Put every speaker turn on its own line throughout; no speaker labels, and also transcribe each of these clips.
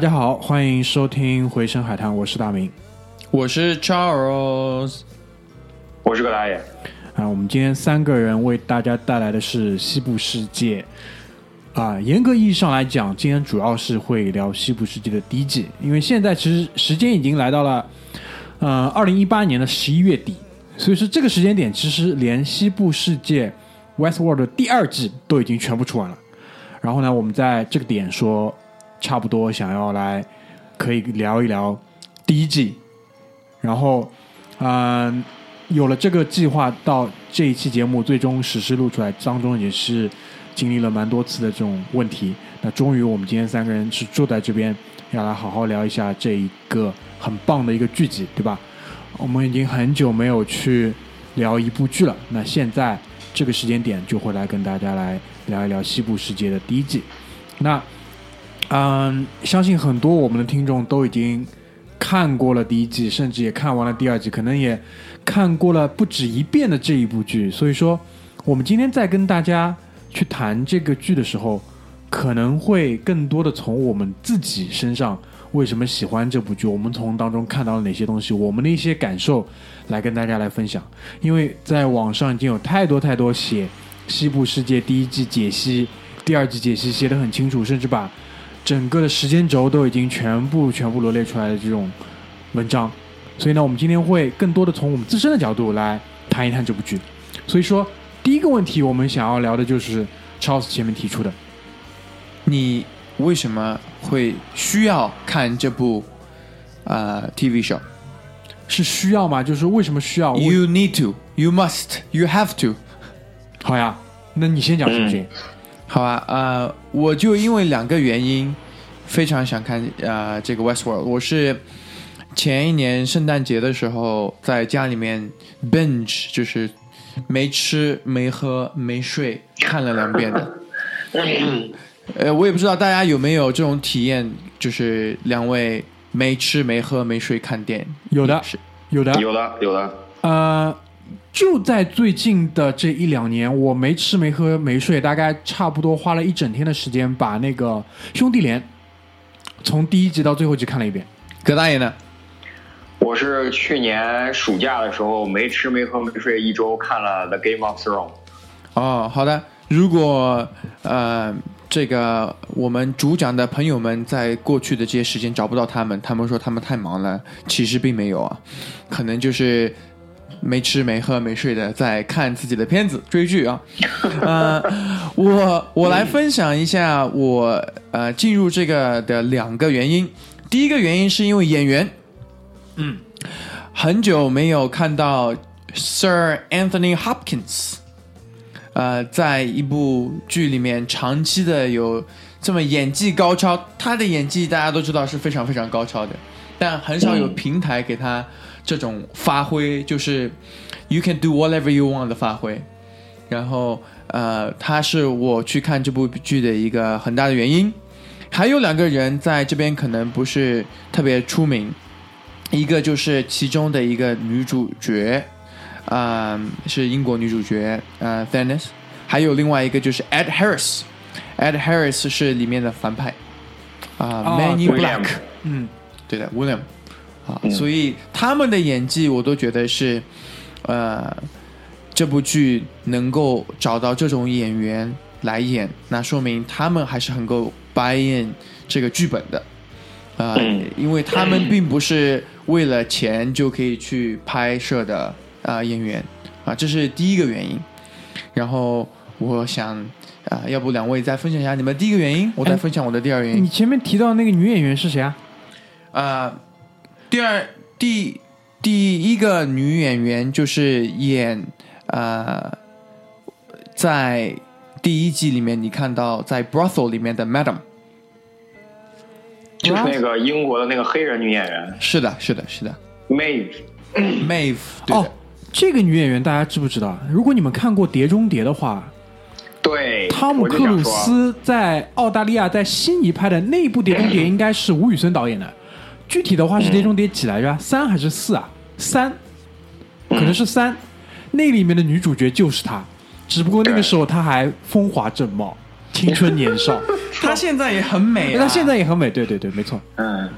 大家好，欢迎收听《回声海滩》，我是大明。
我是 Charles，
我是个大爷，
啊，我们今天三个人为大家带来的是西部世界。啊，严格意义上来讲，今天主要是会聊西部世界的第一季，因为现在其实时间已经来到了，呃，二零一八年的十一月底，所以说这个时间点，其实连西部世界 Westworld 的第二季都已经全部出完了。然后呢，我们在这个点说，差不多想要来可以聊一聊第一季，然后，嗯、有了这个计划，到这一期节目最终实施录出来当中，也是经历了蛮多次的这种问题。那终于，我们今天三个人是坐在这边，要来好好聊一下这一个很棒的一个剧集，对吧？我们已经很久没有去聊一部剧了，那现在这个时间点就会来跟大家来聊一聊《西部世界》的第一季。那，嗯，相信很多我们的听众都已经看过了第一季，甚至也看完了第二季，可能也看过了不止一遍的这一部剧。所以说，我们今天在跟大家去谈这个剧的时候，可能会更多的从我们自己身上为什么喜欢这部剧，我们从当中看到了哪些东西，我们的一些感受来跟大家来分享。因为在网上已经有太多太多写《西部世界》第一季解析、第二季解析写得很清楚，甚至把整个的时间轴都已经全部全部罗列出来的这种文章。所以呢，我们今天会更多的从我们自身的角度来谈一谈这部剧。所以说，第一个问题我们想要聊的就是 Charles 前面提出的，
你为什么会需要看这部呃 TV show？
是需要吗？就是为什么需要
？You need to, you must, you have to。
好呀，那你先讲行不行？
好吧，呃，我就因为两个原因非常想看呃这个 Westworld。我是前一年圣诞节的时候在家里面 binge，就是没吃没喝没睡看了两遍的。呃，我也不知道大家有没有这种体验，就是两位没吃没喝没睡看电影。
有的
是
有的，
有的有的，
呃，就在最近的这一两年，我没吃没喝没睡，大概差不多花了一整天的时间，把那个《兄弟连》从第一集到最后一集看了一遍。
葛大爷呢？
我是去年暑假的时候没吃没喝没睡一周，看了《The Game of Thrones》。
哦，好的。如果呃，这个我们主讲的朋友们在过去的这些时间找不到他们，他们说他们太忙了，其实并没有啊，可能就是没吃没喝没睡的在看自己的片子追剧啊。呃，我我来分享一下我呃进入这个的两个原因。第一个原因是因为演员，嗯，很久没有看到 Sir Anthony Hopkins。呃，在一部剧里面长期的有这么演技高超，他的演技大家都知道是非常非常高超的，但很少有平台给他这种发挥，就是 you can do whatever you want 的发挥。然后呃，他是我去看这部剧的一个很大的原因。还有两个人在这边可能不是特别出名，一个就是其中的一个女主角，啊、是英国女主角，呃 t h a n i s 还有另外一个就是 Ed Harris，Ed Harris 是里面的反派，啊、
哦
m a n in
对
Black，
嗯，
对的，William，啊，所以他们的演技我都觉得是，呃，这部剧能够找到这种演员来演，那说明他们还是很够 buy in 这个剧本的，啊、
嗯
因为他们并不是为了钱就可以去拍摄的啊、演员啊，这是第一个原因。然后我想啊、要不两位再分享一下你们第一个原因，我再分享我的第二个原因
你。前面提到那个女演员是谁啊？
呃，第二第第一个女演员就是演呃，在第一季里面你看到在 brothel 里面的 Madam，
就是那个英国的那个黑人女演员
是的，是的，是的的。
哦，这个女演员大家知不知道？如果你们看过《碟中谍》的话，
对，
汤姆克鲁斯在澳大利亚在悉尼拍的那部《碟中谍》应该是吴宇森导演的。具体的话是《碟中谍》几来着？三还是四啊？三，可能是三。那里面的女主角就是她，只不过那个时候她还风华正茂、青春年少。
她现在也很美、啊，
她现在也很美，对对对，没错。
嗯，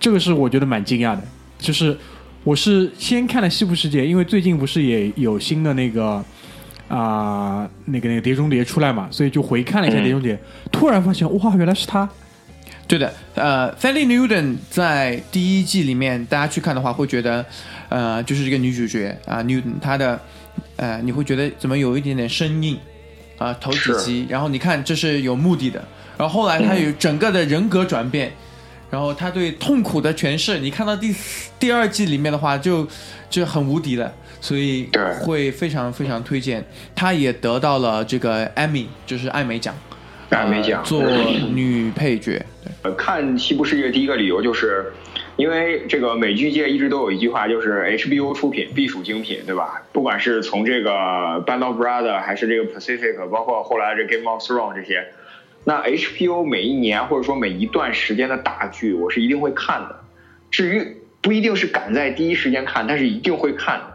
这个是我觉得蛮惊讶的，就是我是先看了《西部世界》，因为最近不是也有新的那个啊、那个那个《碟中谍》出来嘛，所以就回看了一下《
嗯
碟中谍》，突然发现哇，原来是他。
对的，呃，Fanny Newton 在第一季里面，大家去看的话，会觉得，呃，就是这个女主角啊、n e w t o n 她的，呃，你会觉得怎么有一点点生硬啊、头几集，然后你看这是有目的的，然后后来她有整个的人格转变，然后她对痛苦的诠释，你看到第四第二季里面的话就就很无敌了，所以
对。
会非常非常推荐，她也得到了这个 Emmy，就是艾美奖。
艾美奖
呃做女配角，
呃看《西部世界》第一个理由就是，因为这个美剧界一直都有一句话，就是 HBO 出品必属精品，对吧？不管是从这个《Band of Brothers》还是这个 Pacific，包括后来这《Game of Thrones》这些，那 HBO 每一年或者说每一段时间的大剧，我是一定会看的。至于不一定是赶在第一时间看，但是一定会看的。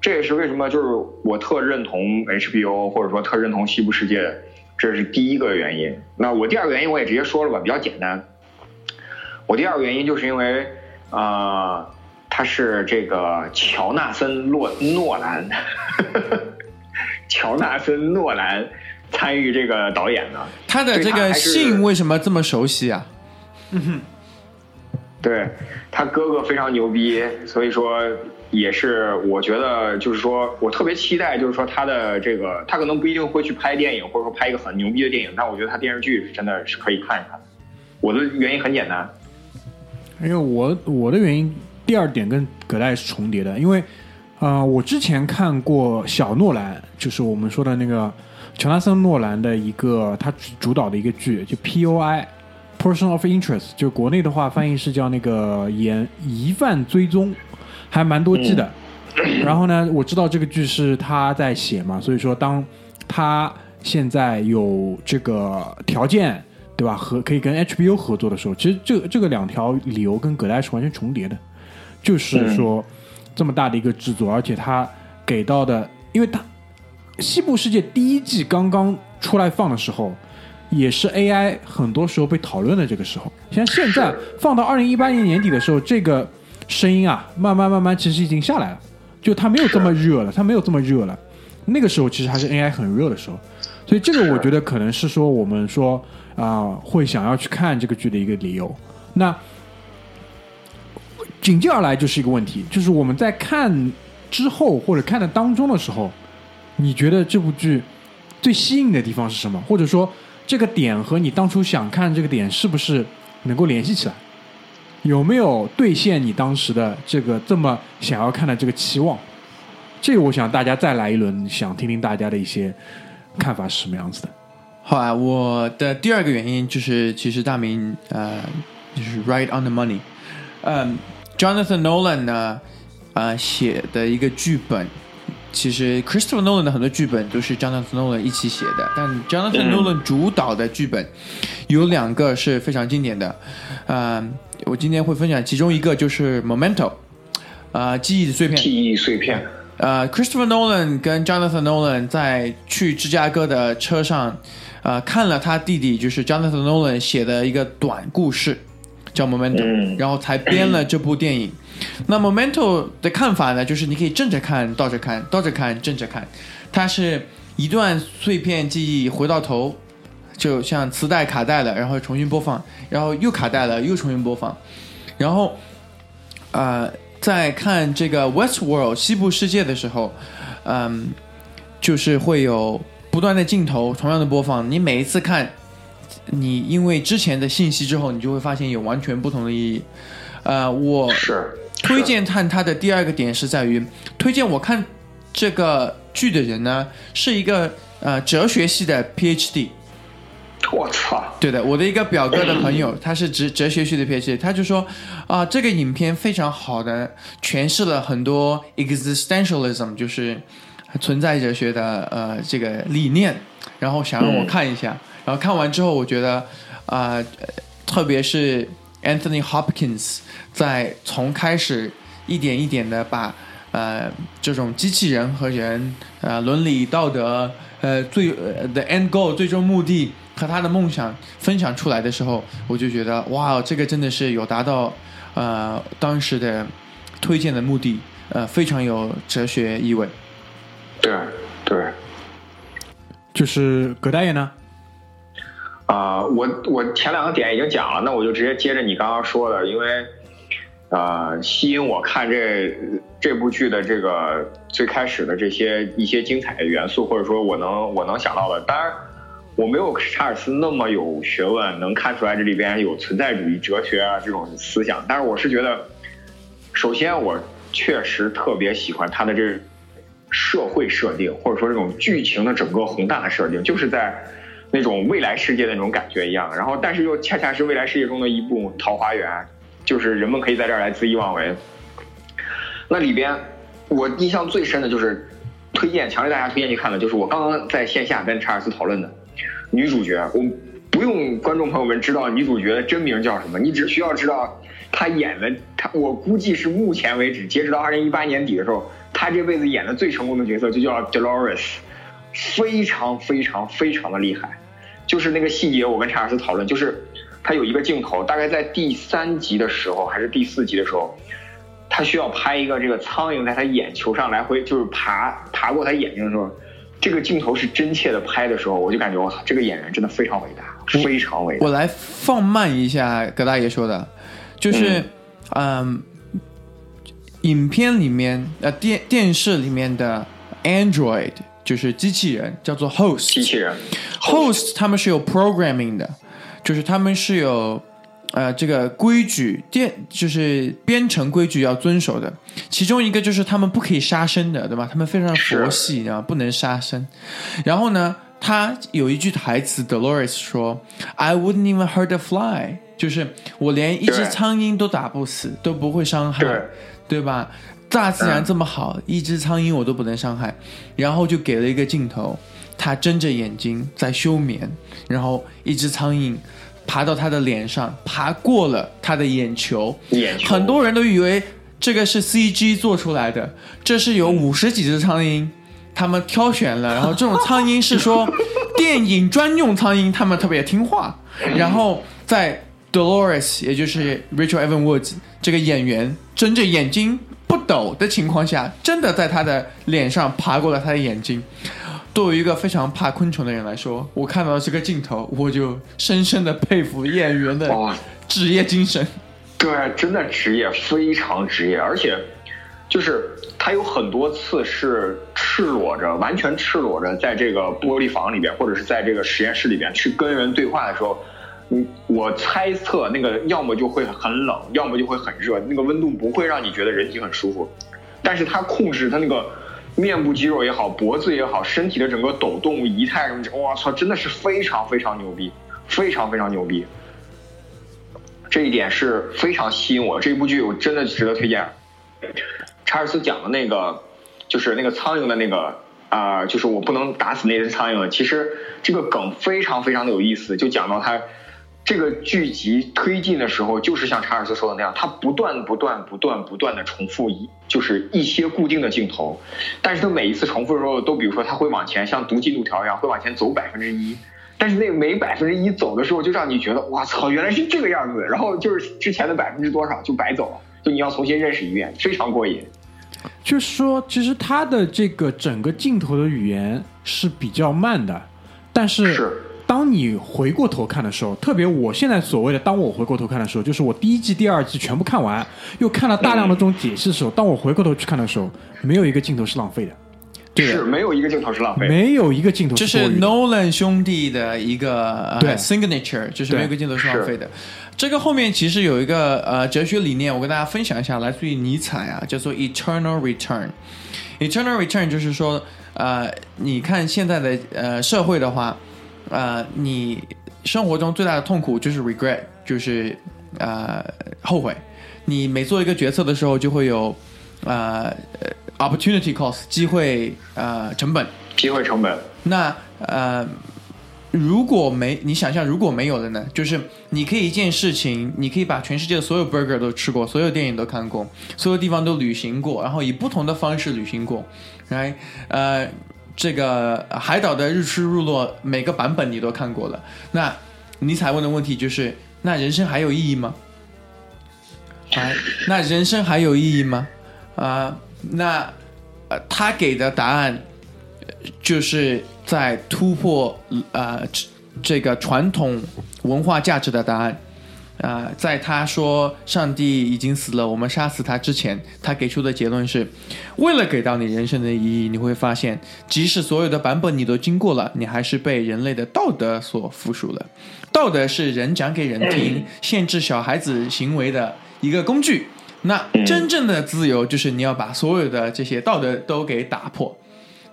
这也是为什么就是我特认同 HBO 或者说特认同西部世界，这是第一个原因。那我第二个原因我也直接说了吧，比较简单。我第二个原因就是因为，呃，他是这个乔纳森诺诺兰，乔纳森诺兰参与这个导演的。
他的这个姓为什么这么熟悉啊？
嗯 哼对他哥哥非常牛逼，所以说也是我觉得就是说我特别期待，就是说他的这个他可能不一定会去拍电影，或者说拍一个很牛逼的电影，但我觉得他电视剧是真的是可以看一看。我的原因很简单，
因为我我的原因，第二点跟葛代是重叠的，因为呃，我之前看过小诺兰，就是我们说的那个乔纳森诺兰的一个他主主导的一个剧，就 P.O.I. Person of Interest，就国内的话翻译是叫那个疑疑犯追踪，还蛮多季的。然后呢，我知道这个剧是他在写嘛，所以说当他现在有这个条件，对吧？和可以跟 HBO 合作的时候，其实这个这个两条理由跟葛代是完全重叠的，就是说这么大的一个制作，而且他给到的，因为他《西部世界》第一季刚刚出来放的时候。也是 AI 很多时候被讨论的这个时候，像现在放到二零一八年年底的时候，这个声音啊，慢慢慢慢其实已经下来了，就它没有这么热了，它没有这么热了。那个时候其实还是 AI 很热的时候，所以这个我觉得可能是说我们说啊、会想要去看这个剧的一个理由。那紧接而来就是一个问题，就是我们在看之后或者看的当中的时候，你觉得这部剧最吸引的地方是什么？或者说这个点和你当初想看这个点是不是能够联系起来？有没有兑现你当时的这个这么想要看的这个期望？这个我想大家再来一轮，想听听大家的一些看法是什么样子的。
好啊，我的第二个原因就是，其实大明呃，就是 right on the money。嗯，Jonathan Nolan 呢，呃写的一个剧本，其实 Christopher Nolan 的很多剧本都是 Jonathan Nolan 一起写的，但 Jonathan Nolan 主导的剧本有两个是非常经典的。嗯，我今天会分享其中一个就是《Memento》，呃，记忆的碎片。
记忆碎片。
呃，Christopher Nolan 跟 Jonathan Nolan 在去芝加哥的车上，呃，看了他弟弟就是 Jonathan Nolan 写的一个短故事，叫 Memento，、
嗯
然后才编了这部电影。那 Memento 的看法呢，就是你可以正着看、倒着看、倒着看、正着看，它是一段碎片记忆回到头，就像磁带卡带了，然后重新播放，然后又卡带了，又重新播放，然后呃，在看这个 Westworld 西部世界的时候，嗯，就是会有不断的镜头同样的播放，你每一次看你因为之前的信息之后，你就会发现有完全不同的意义。呃，我
是。
推荐看它的第二个点是在于，推荐我看这个剧的人呢，是一个呃哲学系的 PhD。
我操，
对的，我的一个表哥的朋友，他是哲哲学系的 PhD，他就说啊、这个影片非常好的诠释了很多 existentialism，就是存在哲学的呃这个理念，然后想让我看一下，然后看完之后，我觉得啊、呃特别是 Anthony Hopkins 在从开始一点一点的把呃这种机器人和人呃伦理道德呃最呃的 end goal 最终目的和他的梦想分享出来的时候，我就觉得哇，这个真的是有达到呃当时的推荐的目的，呃非常有哲学意味。
对对。
就是葛大爷呢？
啊、我我前两个点已经讲了，那我就直接接着你刚刚说的，因为呃，吸引我看这这部剧的这个最开始的这些一些精彩的元素，或者说我能我能想到的，当然我没有查尔斯那么有学问，能看出来这里边有存在主义哲学啊这种思想，但是我是觉得，首先我确实特别喜欢他的这社会设定，或者说这种剧情的整个宏大的设定，就是在那种未来世界的那种感觉一样。然后，但是又恰恰是未来世界中的一部桃花源，就是人们可以在这儿来恣意妄为。那里边我印象最深的就是推荐，强烈大家推荐去看的，就是我刚刚在线下跟查尔斯讨论的女主角。我不用观众朋友们知道女主角的真名叫什么，你只需要知道她演的，她我估计是目前为止，截止到二零一八年底的时候，她这辈子演的最成功的角色就叫 Dolores，非常非常非常的厉害。就是那个细节，我跟查尔斯讨论，就是他有一个镜头，大概在第三集的时候还是第四集的时候，他需要拍一个这个苍蝇在他眼球上来回就是爬爬过他眼睛的时候，这个镜头是真切的拍的时候，我就感觉我操，这个演员真的非常伟大，非常伟大。
我来放慢一下葛大爷说的，就是嗯影片里面呃电电视里面的 Android 就是机器人，叫做 Host。
机器人
host 他们是有 programming 的，就是他们是有呃这个规矩电就是编程规矩要遵守的。其中一个就是他们不可以杀生的，对吧？他们非常佛系啊，不能杀生。然后呢，他有一句台词，Dolores 说：“I wouldn't even hurt a fly。”就是我连一只苍蝇都打不死，都不会伤害，
对
对吧？大自然这么好，一只苍蝇我都不能伤害，然后就给了一个镜头，他睁着眼睛在休眠，然后一只苍蝇爬到他的脸上，爬过了他的眼球，
眼球。
很多人都以为这个是 CG 做出来的，这是有五十几只苍蝇，他们挑选了，然后这种苍蝇是说 电影专用苍蝇，他们特别听话，然后在 Dolores，也就是 Rachel Evan Woods 这个演员睁着眼睛不抖的情况下，真的在他的脸上爬过了他的眼睛。作为一个非常怕昆虫的人来说，我看到这个镜头，我就深深的佩服演员的职业精神。
对，真的职业非常职业，而且就是他有很多次是赤裸着，完全赤裸着，在这个玻璃房里边，或者是在这个实验室里边去跟人对话的时候，嗯，我猜测那个要么就会很冷，要么就会很热，那个温度不会让你觉得人体很舒服，但是他控制他那个。面部肌肉也好，脖子也好，身体的整个抖动、仪态什么，我操，真的是非常非常牛逼，非常非常牛逼。这一点是非常吸引我。这部剧我真的值得推荐。查尔斯讲的那个，就是那个苍蝇的那个啊、就是我不能打死那只苍蝇了。其实这个梗非常非常的有意思，就讲到他这个剧集推进的时候，就是像查尔斯说的那样，他不断不断不断不断的重复一就是一些固定的镜头，但是他每一次重复的时候，都比如说他会往前像读进度条一样，会往前走百分之一。但是那每百分之一走的时候，就让你觉得哇操，原来是这个样子。然后就是之前的百分之多少就白走了，就你要重新认识一遍，非常过瘾。
就是说，其实它的这个整个镜头的语言是比较慢的，但是
是
当你回过头看的时候，特别我现在所谓的，当我回过头看的时候，就是我第一季、第二季全部看完，又看了大量的这种解释的时候，当我回过头去看的时候，没有一个镜头是浪费的。
是没有一个镜头是浪费的。
没有一个镜头
就是 Nolan 兄弟的一个
对
呃 signature，就是没有一个镜头是浪费的。这个后面其实有一个呃哲学理念，我跟大家分享一下，来自于尼采啊，叫做 eternal return。eternal return 就是说，呃，你看现在的呃社会的话，呃，你生活中最大的痛苦就是 regret，就是呃后悔。你每做一个决策的时候，就会有呃 opportunity cost 机会呃成本。
机会成本，
那呃，如果没你想象如果没有了呢？就是你可以一件事情，你可以把全世界的所有 burger 都吃过，所有电影都看过，所有地方都旅行过，然后以不同的方式旅行过，来呃，这个海岛的日出日落每个版本你都看过了。那尼采问的问题就是：那人生还有意义吗？啊，那人生还有意义吗？啊，那呃，他给的答案就是在突破呃这个传统文化价值的答案。啊、在他说上帝已经死了，我们杀死他之前，他给出的结论是：为了给到你人生的意义，你会发现，即使所有的版本你都经过了，你还是被人类的道德所附属了。道德是人讲给人听，限制小孩子行为的一个工具。那真正的自由就是你要把所有的这些道德都给打破。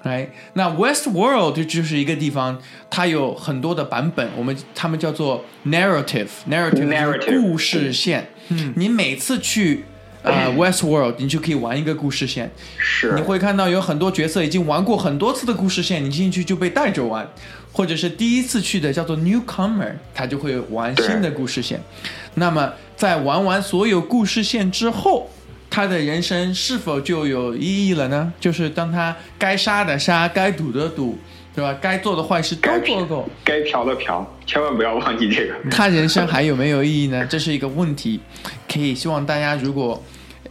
来，那 West World 就就是一个地方，它有很多的版本，我们他们叫做 narrative，narrative
Narrative
故事线。嗯，你每次去呃 West World，你就可以玩一个故事线。
是
你会看到有很多角色已经玩过很多次的故事线，你进去就被带着玩，或者是第一次去的叫做 newcomer，他就会玩新的故事线。那么在玩完所有故事线之后，他的人生是否就有意义了呢？就是当他该杀的杀，该赌的赌，对吧？该做的坏事都做过，
该嫖的嫖，千万不要忘记这个。
他人生还有没有意义呢？这是一个问题，可以希望大家如果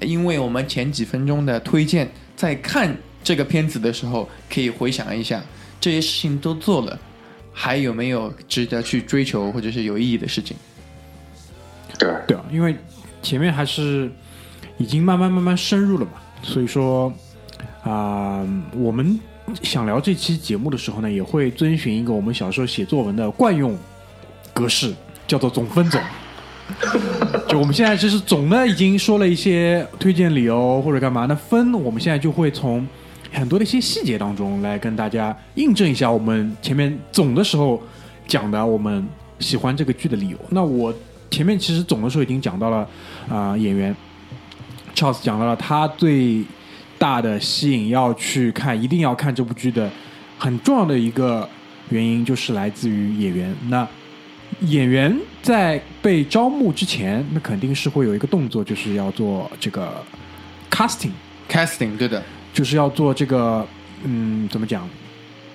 因为我们前几分钟的推荐，在看这个片子的时候，可以回想一下这些事情都做了，还有没有值得去追求或者是有意义的事情？
对，
对啊，因为前面还是已经慢慢慢慢深入了嘛，所以说啊、我们想聊这期节目的时候呢，也会遵循一个我们小时候写作文的惯用格式，叫做总分总。就我们现在其实总呢已经说了一些推荐理由或者干嘛，那分我们现在就会从很多的一些细节当中来跟大家印证一下我们前面总的时候讲的我们喜欢这个剧的理由。那我前面其实总的时候已经讲到了啊、演员 Charles 讲到了他最大的吸引要去看一定要看这部剧的很重要的一个原因就是来自于演员。那演员在被招募之前，那肯定是会有一个动作，就是要做这个
casting，casting 对的，
就是要做这个嗯，怎么讲，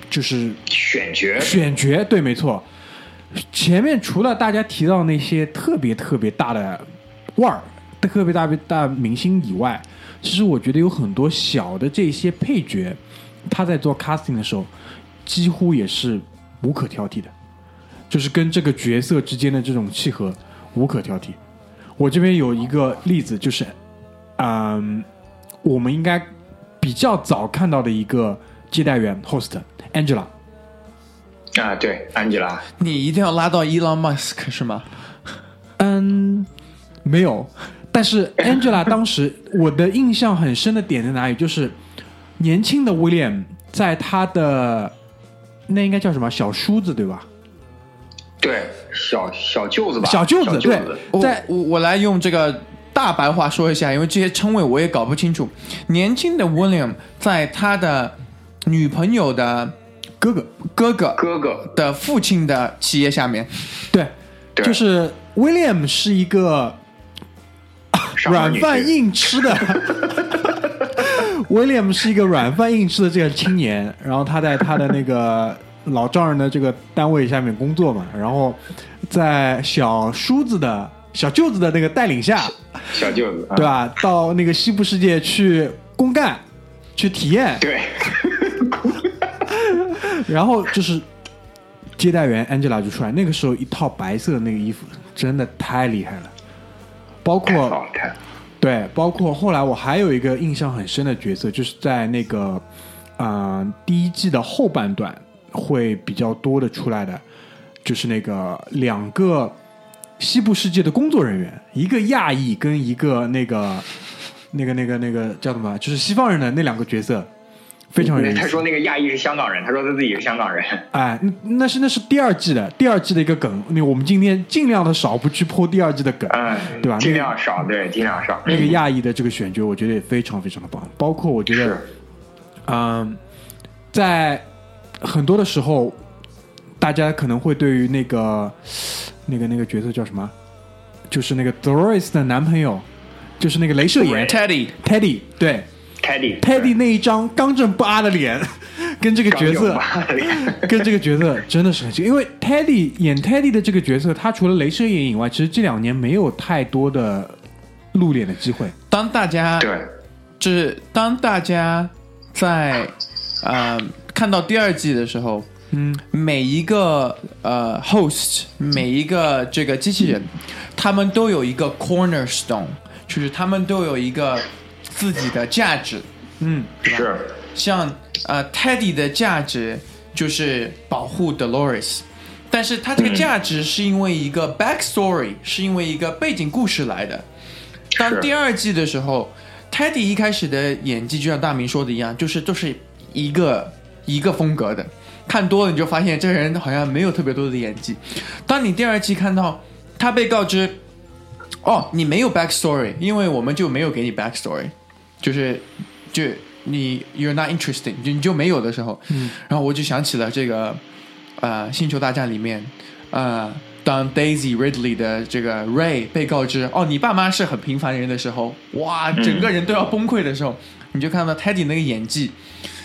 就是
选角
选角，对，没错。前面除了大家提到那些特别特别大的腕儿、特别大别大明星以外，其实我觉得有很多小的这些配角，他在做 casting 的时候，几乎也是无可挑剔的，就是跟这个角色之间的这种契合无可挑剔。我这边有一个例子，就是，嗯，我们应该比较早看到的一个接待员 host Angela。
啊，对，Angela，
你一定要拉到 Elon Musk 是吗？
嗯，没有。但是 Angela 当时我的印象很深的点在哪里？就是年轻的 William 在他的那应该叫什么小叔子对吧？
对，小小舅子吧，
小舅子对
我
在
我我来用这个大白话说一下，因为这些称谓我也搞不清楚。年轻的 William 在他的女朋友的
哥哥，
哥哥
哥哥，
的父亲的企业下面，
对，
对
就是 William 是一个软饭硬吃的。William 是一个软饭硬吃的这个青年，然后他在他的那个老丈人的这个单位下面工作嘛，然后在小叔子的小舅子的那个带领下，
小舅子，啊。
对吧？到那个西部世界去公干，去体验，
对，
然后就是接待员 Angela 就出来，那个时候一套白色的那个衣服真的太厉害了，包括，对，包括后来我还有一个印象很深的角色，就是在那个嗯、第一季的后半段会比较多的出来的，就是那个两个西部世界的工作人员，一个亚裔跟一个那个那个那个那个叫什么，就是西方人的那两个角色，非常有意思。
他说那个亚裔是香港人，他说他自己是香港人。
哎，那那是那是第二季的第二季的一个梗，那我们今天尽量的少不去破第二季的梗，
嗯，
对吧？
尽量少，对，尽量少。
那个亚裔的这个选角，我觉得也非常非常的棒，包括我觉得
是，
嗯，在很多的时候，大家可能会对于那个那个那个角色叫什么，就是那个 Doris 的男朋友，就是那个镭射眼
Teddy
Teddy，对
Teddy
Teddy 那一张刚正不阿的脸，跟这个角色。跟这个角色真的是很像，因为 Teddy 演 Teddy 的这个角色，他除了镭射眼以外，其实这两年没有太多的露脸的机会。
当大家
对，
就是当大家在呃看到第二季的时候，
嗯，
每一个呃 host，每一个这个机器人，他们都有一个 cornerstone，就是他们都有一个自己的价值。
嗯，
是。
像呃 Teddy 的价值就是保护 Dolores，但是他这个价值是因为一个 backstory，、是因为一个背景故事来的。当第二季的时候，Teddy 一开始的演技就像大明说的一样，就是都是一个一个风格的，看多了你就发现这个人好像没有特别多的演技。当你第二季看到他被告知，哦，你没有 backstory，因为我们就没有给你 backstory，就是就你 you're not interesting，就你就没有的时候，嗯，然后我就想起了这个呃《星球大战》里面，呃，当 Daisy Ridley 的这个 Ray 被告知哦，你爸妈是很平凡人的时候，哇，整个人都要崩溃的时候，你就看到 Teddy 那个演技，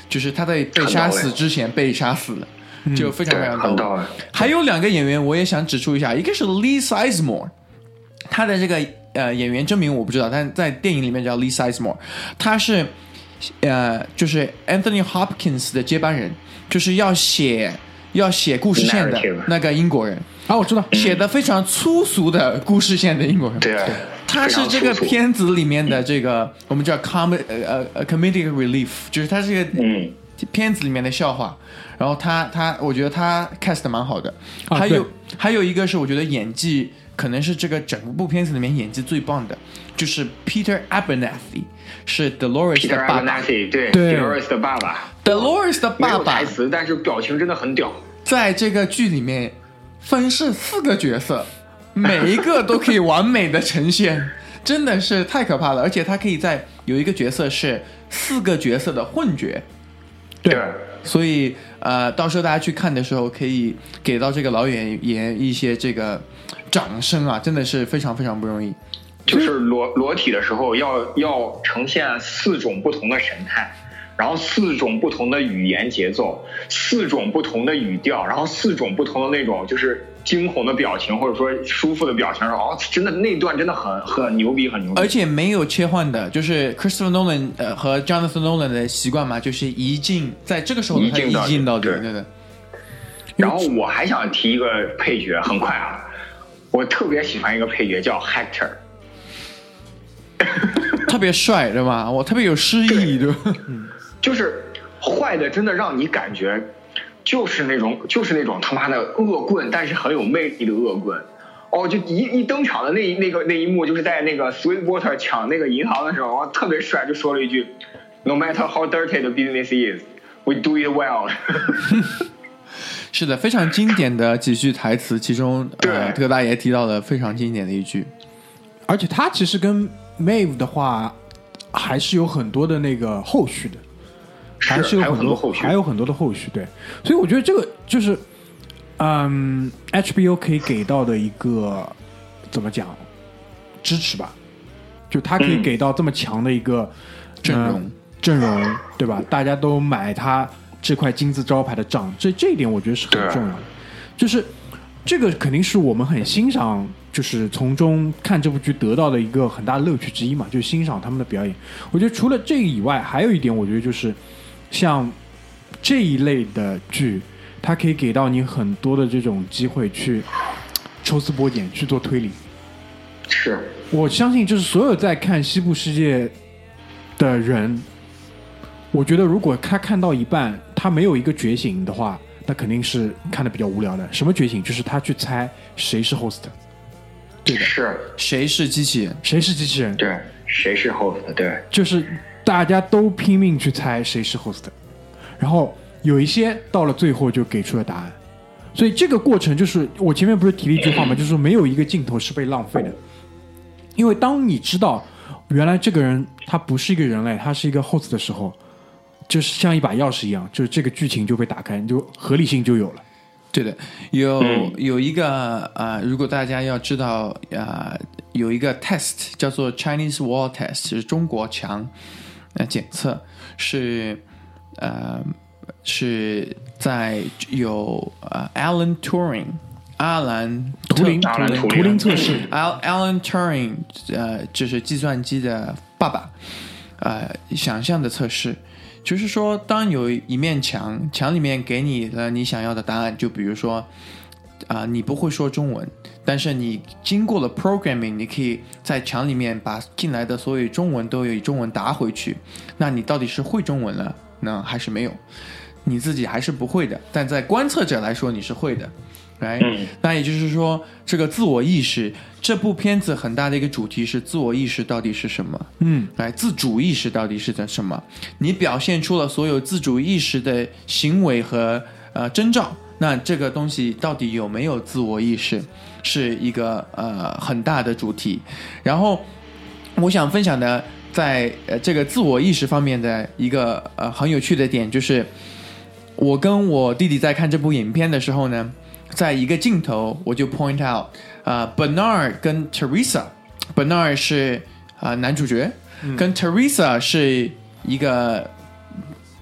就是他在被杀死之前被杀死了，就非常非常到位。
很到位。
还有两个演员，我也想指出一下，一个是 Lee Sizemore，他的这个呃演员真名我不知道，但在电影里面叫 Lee Sizemore，他是呃就是 Anthony Hopkins 的接班人，就是要写要写故事线的那个英国人，
啊，我知道，
写的非常粗俗的故事线的英国人。
对，
他是这个片子里面的这个我们叫 com 呃呃呃 comedic relief，就是他这个
嗯。
片子里面的笑话。然后他他，我觉得他 cast 蛮好的。
啊
还有
对。
还有一个是我觉得演技可能是这个整部片子里面演技最棒的，就是 Peter Abernathy，是 Dolores 的爸爸。
Abernathy 对
对
Dolores 的爸爸
，Dolores 的
没
爸爸
有台词，但是表情真的很屌。
在这个剧里面分饰四个角色，每一个都可以完美的呈现，真的是太可怕了。而且他可以在有一个角色是四个角色的混角，
对
所以呃，到时候大家去看的时候，可以给到这个老演员一些这个掌声啊，真的是非常非常不容易。
就是裸裸体的时候要要呈现四种不同的神态，然后四种不同的语言节奏，四种不同的语调，然后四种不同的那种就是惊恐的表情或者说舒服的表情，哦，真的那段真的很很牛逼，很牛逼。
而且没有切换的，就是 Christopher Nolan 呃和 Jonathan Nolan 的习惯嘛，就是一镜在这个时候他一
一镜到底对
对的。
然后我还想提一个配角，很快啊，我特别喜欢一个配角叫 Hector，
特别帅，对吧？我特别有诗意，对吧？
就是坏的，真的让你感觉就是那种就是那种他妈的恶棍，但是很有魅力的恶棍。哦，就一一登场的那一那个那一幕，就是在那个 Sweetwater 抢那个银行的时候，哇，特别帅，就说了一句：“No matter how dirty the business is, we do it well。
是的，非常经典的几句台词，其中呃，特大爷提到的非常经典的一句，
而且他其实跟 Mave 的话还是有很多的那个后续的，还是有很多
后续。
还有很多的后续。对，所以我觉得这个就是，嗯，HBO 可以给到的一个怎么讲支持吧，就他可以
嗯。
给到这么强的一个
阵容。
呃阵容，对吧？大家都买他这块金字招牌的账，这这一点我觉得是很重要的。就是这个肯定是我们很欣赏，就是从中看这部剧得到的一个很大的乐趣之一嘛，就是欣赏他们的表演。我觉得除了这个以外，还有一点，我觉得就是像这一类的剧，它可以给到你很多的这种机会去抽丝剥茧去做推理。
是，
我相信，就是所有在看《西部世界》的人，我觉得如果他看到一半，他没有一个觉醒的话，那肯定是看的比较无聊的。什么觉醒？就是他去猜谁是 host，对的，
是，
谁是机器人？
谁是机器人，
对，谁是 host？对，
就是大家都拼命去猜谁是 host，然后有一些到了最后就给出了答案。所以这个过程就是我前面不是提了一句话嘛？就是说没有一个镜头是被浪费的，因为当你知道原来这个人他不是一个人类，他是一个 host 的时候，就是像一把钥匙一样，就是这个剧情就被打开，你就合理性就有了。
对的，有
嗯。
有一个啊、呃如果大家要知道啊、呃有一个 test 叫做 Chinese Wall Test，是中国墙呃检测，是呃是在有呃 Alan Turing 阿兰
图灵
图灵
图灵测试
，Al Alan Turing，呃，就是计算机的爸爸，呃，想象的测试，就是说，当有一面墙，墙里面给你了你想要的答案，就比如说，啊、你不会说中文，但是你经过了 programming，你可以在墙里面把进来的所有中文都以中文答回去，那你到底是会中文了呢，还是没有？你自己还是不会的，但在观测者来说你是会的。来，
嗯
那也就是说，这个自我意识，这部片子很大的一个主题是自我意识到底是什么？
嗯，
来，自主意识到底是在什么？你表现出了所有自主意识的行为和呃征兆，那这个东西到底有没有自我意识，是一个呃很大的主题。然后，我想分享的在呃这个自我意识方面的一个呃很有趣的点，就是我跟我弟弟在看这部影片的时候呢，在一个镜头我就 point out，啊、b e r n a r d 跟 Teresa，Bernard 是啊、男主角，跟 Teresa 是一个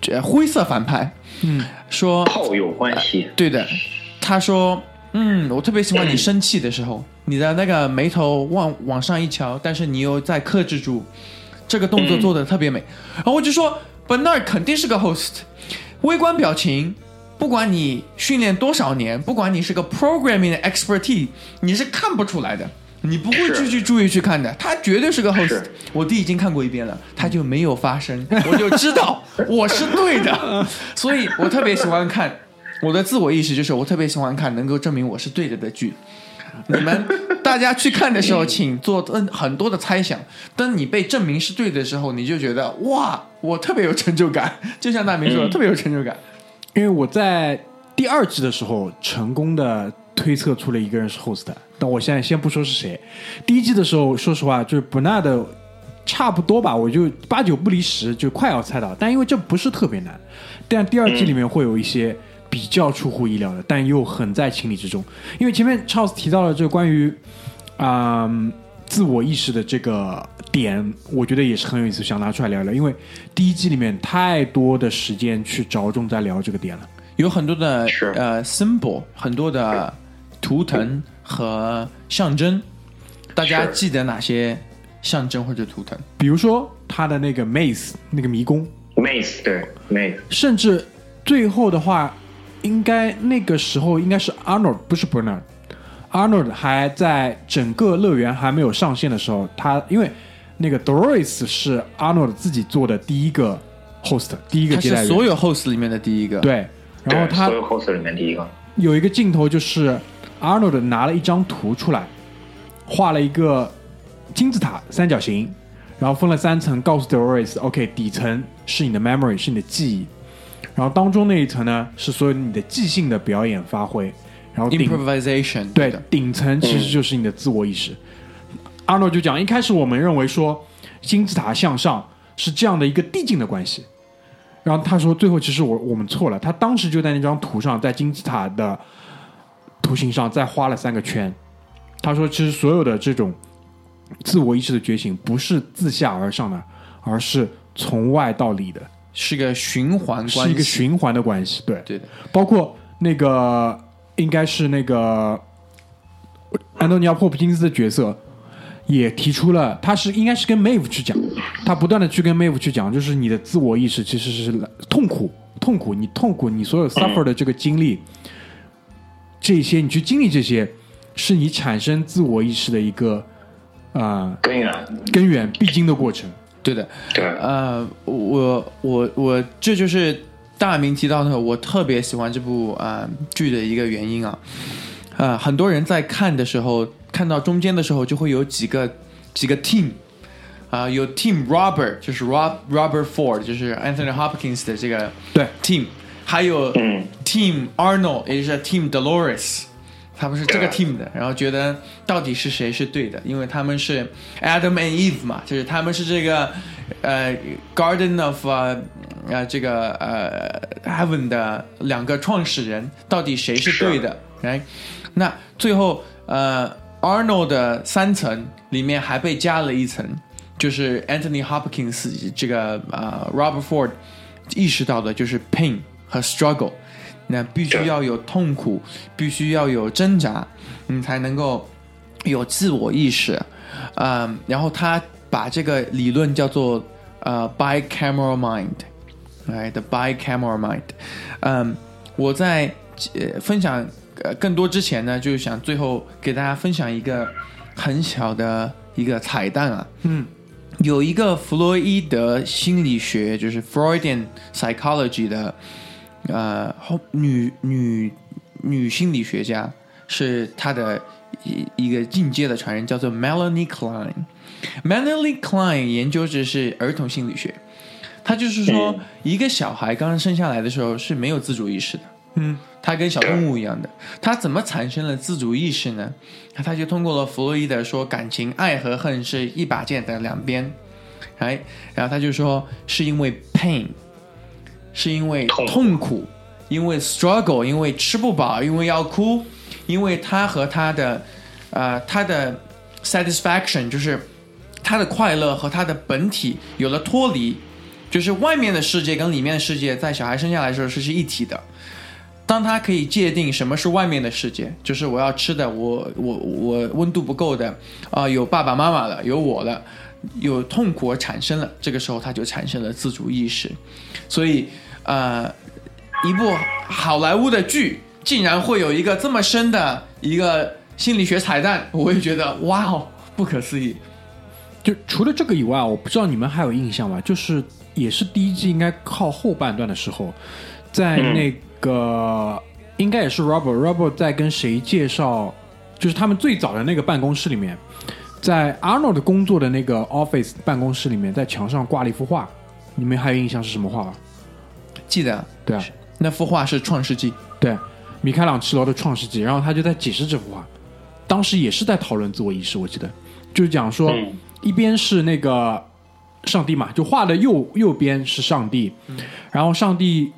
呃灰色反派，
嗯，
说
炮友关系，
对的，他说，嗯，我特别喜欢你生气的时候，你的那个眉头往往上一翘，但是你又在克制住，这个动作做的特别美。然后我就说，Bernard 肯定是个 host，微观表情。不管你训练多少年，不管你是个 programming 的 expertise，你是看不出来的，你不会
是
去去注意去看的。他绝对是个 host
是。
我弟已经看过一遍了，他就没有发声，我就知道 我是对的，所以我特别喜欢看。我的自我意识就是我特别喜欢看能够证明我是对的的剧。你们大家去看的时候，请做嗯很多的猜想。当你被证明是对的时候，你就觉得哇，我特别有成就感。就像大明说的，
嗯
特别有成就感。
因为我在第二季的时候成功的推测出了一个人是 host，但我现在先不说是谁。第一季的时候，说实话，就是 Bernard 差不多吧，我就八九不离十，就快要猜到。但因为这不是特别难，但第二季里面会有一些比较出乎意料的，但又很在情理之中。因为前面 Charles 提到了这关于啊、自我意识的这个点，我觉得也是很有意思，想拿出来聊聊。因为第一季里面太多的时间去着重在聊这个点了。
有很多的呃 symbol，很多的图腾和象征。大家记得哪些象征或者图腾？
比如说他的那个 maze 那个迷宫
，Maze 对 Maze
甚至最后的话，应该那个时候应该是 Arnold 不是 Bernard。Arnold 还在整个乐园还没有上线的时候，他因为那个 Doris 是 Arnold 自己做的第一个 host，第一个
它
接待员，
所有 host 里面的第一个。，
对。然后他
所有 host 里面第一个，
有一个镜头就是 Arnold 拿了一张图出来，画了一个金字塔三角形，然后分了三层，告诉 Doris，OK，、底层是你的 memory，是你的记忆，然后当中那一层呢是所有你的即兴的表演发挥，然后
improvisation
对
的，
顶层其实就是你的自我意识。阿诺就讲，一开始我们认为说金字塔向上是这样的一个递进的关系，然后他说最后其实我我们错了，他当时就在那张图上，在金字塔的图形上再画了三个圈。他说，其实所有的这种自我意识的觉醒不是自下而上的，而是从外到里的，
是个循环关系，
是一个循环的关系。对，
对的。
包括那个应该是那个安东尼奥·霍普金斯的角色，也提出了，他是应该是跟 Maeve 去讲，他不断的去跟 Maeve 去讲，就是你的自我意识其实是痛苦，痛苦，你痛苦，你所有 suffer 的这个经历，这些你去经历这些，是你产生自我意识的一个啊、呃
根源。
根源必经的过程。
对的，
对，
呃，我我我这就是大明提到的，我特别喜欢这部啊、呃剧的一个原因啊。呃，很多人在看的时候，看到中间的时候，就会有几个几个 team 啊、有 team Robert，就是 Rob Robert Ford，就是 Anthony Hopkins 的这个
对。
team，还有
嗯。
Team Arnold，也就是 Team Dolores，他们是这个 team 的，然后觉得到底是谁是对的，因为他们是 Adam and Eve 嘛，就是他们是这个呃 Garden of 呃呃这个呃 Heaven 的两个创始人，到底谁是对的？？Right？，那最后呃 Arnold 的三层里面还被加了一层，就是 Anthony Hopkins 这个呃 Robert Ford 意识到的就是 pain 和 struggle，那必须要有痛苦，必须要有挣扎，你才能够有自我意识。嗯，然后他把这个理论叫做呃 bicameral mind，哎，the bicameral mind。嗯，我在呃分享呃更多之前呢，就是想最后给大家分享一个很小的一个彩蛋啊。
嗯，
有一个弗洛伊德心理学，就是 Freudian psychology 的呃后女女女心理学家，是她的一一个进阶的传人，叫做 Melanie Klein。Melanie Klein 研究的是儿童心理学，她就是说，
嗯。
一个小孩刚生下来的时候是没有自主意识的，
嗯，
他跟小动物一样的，他怎么产生了自主意识呢？他就通过了弗洛伊德说，感情爱和恨是一把剑的两边，哎，然后他就说是因为 pain，是因为
痛。苦
痛苦，因为 struggle，因为吃不饱，因为要哭，因为他和他的呃他的 satisfaction 就是他的快乐和他的本体有了脱离，就是外面的世界跟里面的世界在小孩生下来的时候是是一体的。当他可以界定什么是外面的世界，就是我要吃的，我我我温度不够的啊、有爸爸妈妈了，有我了，有痛苦而产生了，这个时候他就产生了自主意识。所以，呃，一部好莱坞的剧竟然会有一个这么深的一个心理学彩蛋，我也觉得哇哦，不可思议。
就除了这个以外，我不知道你们还有印象吗？就是也是第一季应该靠后半段的时候，在那个、应该也是 Robert Robert 在跟谁介绍，就是他们最早的那个办公室里面，在 Arnold 工作的那个 office 办公室里面，在墙上挂了一幅画，你们还有印象是什么画吗？
记得
对啊，
那幅画是《创世纪》，
对，米开朗基罗的《创世纪》，然后他就在解释这幅画，当时也是在讨论自我意识，我记得。就是讲说，
嗯。
一边是那个上帝嘛，就画的右右边是上帝，然后上帝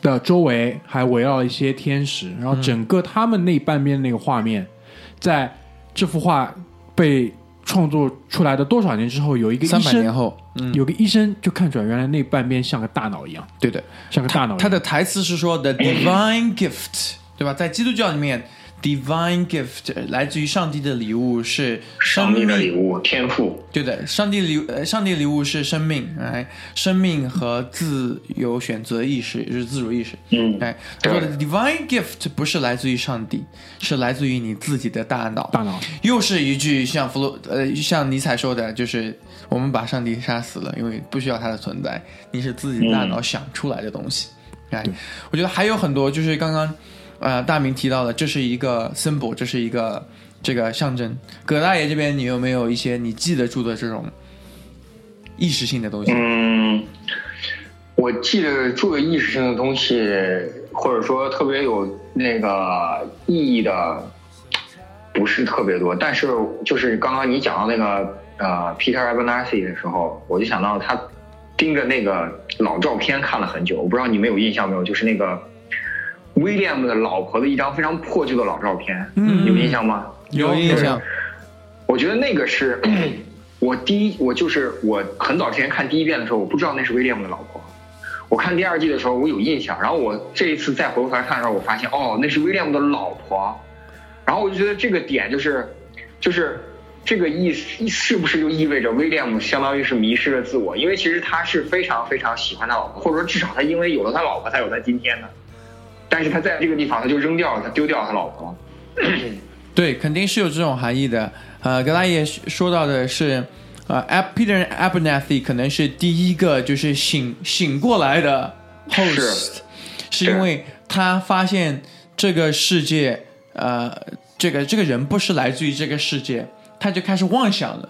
的周围还围绕一些天使，然后整个他们那半边那个画面，在这幅画被创作出来的多少年之后，有一个医
三百年
生，
后，嗯，
有个医生就看出来，原来那半边像个大脑一样，
对的。
像个大脑一样。
他的台词是说 “the divine gift”，对吧？在基督教里面，divine gift 来自于上帝的礼物是生
上帝的礼物，天赋，
对的，上帝礼呃，上帝礼物是生命，哎，生命和自由选择意识，也就是自主意识。
嗯，
哎，他说的 divine gift 不是来自于上帝，是来自于你自己的大脑。
大脑，
又是一句像弗洛呃像尼采说的，就是我们把上帝杀死了，因为不需要他的存在，你是自己大脑想出来的东西。哎、我觉得还有很多，就是刚刚呃大明提到的，这是一个 symbol，这是一个这个象征。葛大爷这边，你有没有一些你记得住的这种意识性的东西？
嗯，我记得住的意识性的东西，或者说特别有那个意义的，不是特别多。但是就是刚刚你讲到那个呃 Peter Abernathy 的时候，我就想到他盯着那个老照片看了很久。我不知道你们有印象没有？就是那个 William 的老婆的一张非常破旧的老照片，
嗯
有印象吗？
有印象？
我觉得那个是 我第一，我就是我很早之前看第一遍的时候，我不知道那是威廉姆的老婆。我看第二季的时候，我有印象，然后我这一次再回过头来看的时候，我发现哦，那是威廉姆的老婆。然后我就觉得这个点就是，就是这个意思是不是就意味着威廉姆相当于是迷失了自我？因为其实他是非常非常喜欢他老婆，或者说至少他因为有了他老婆才有他今天的。但是他在这个地方他就扔掉了，他丢掉了他老婆。
对，肯定是有这种含义的。呃，刚才也说到的是，呃 Peter Abernathy 可能是第一个就是醒醒过来的 host，是因为他发现这个世界，呃，这个这个人不是来自于这个世界，他就开始妄想了。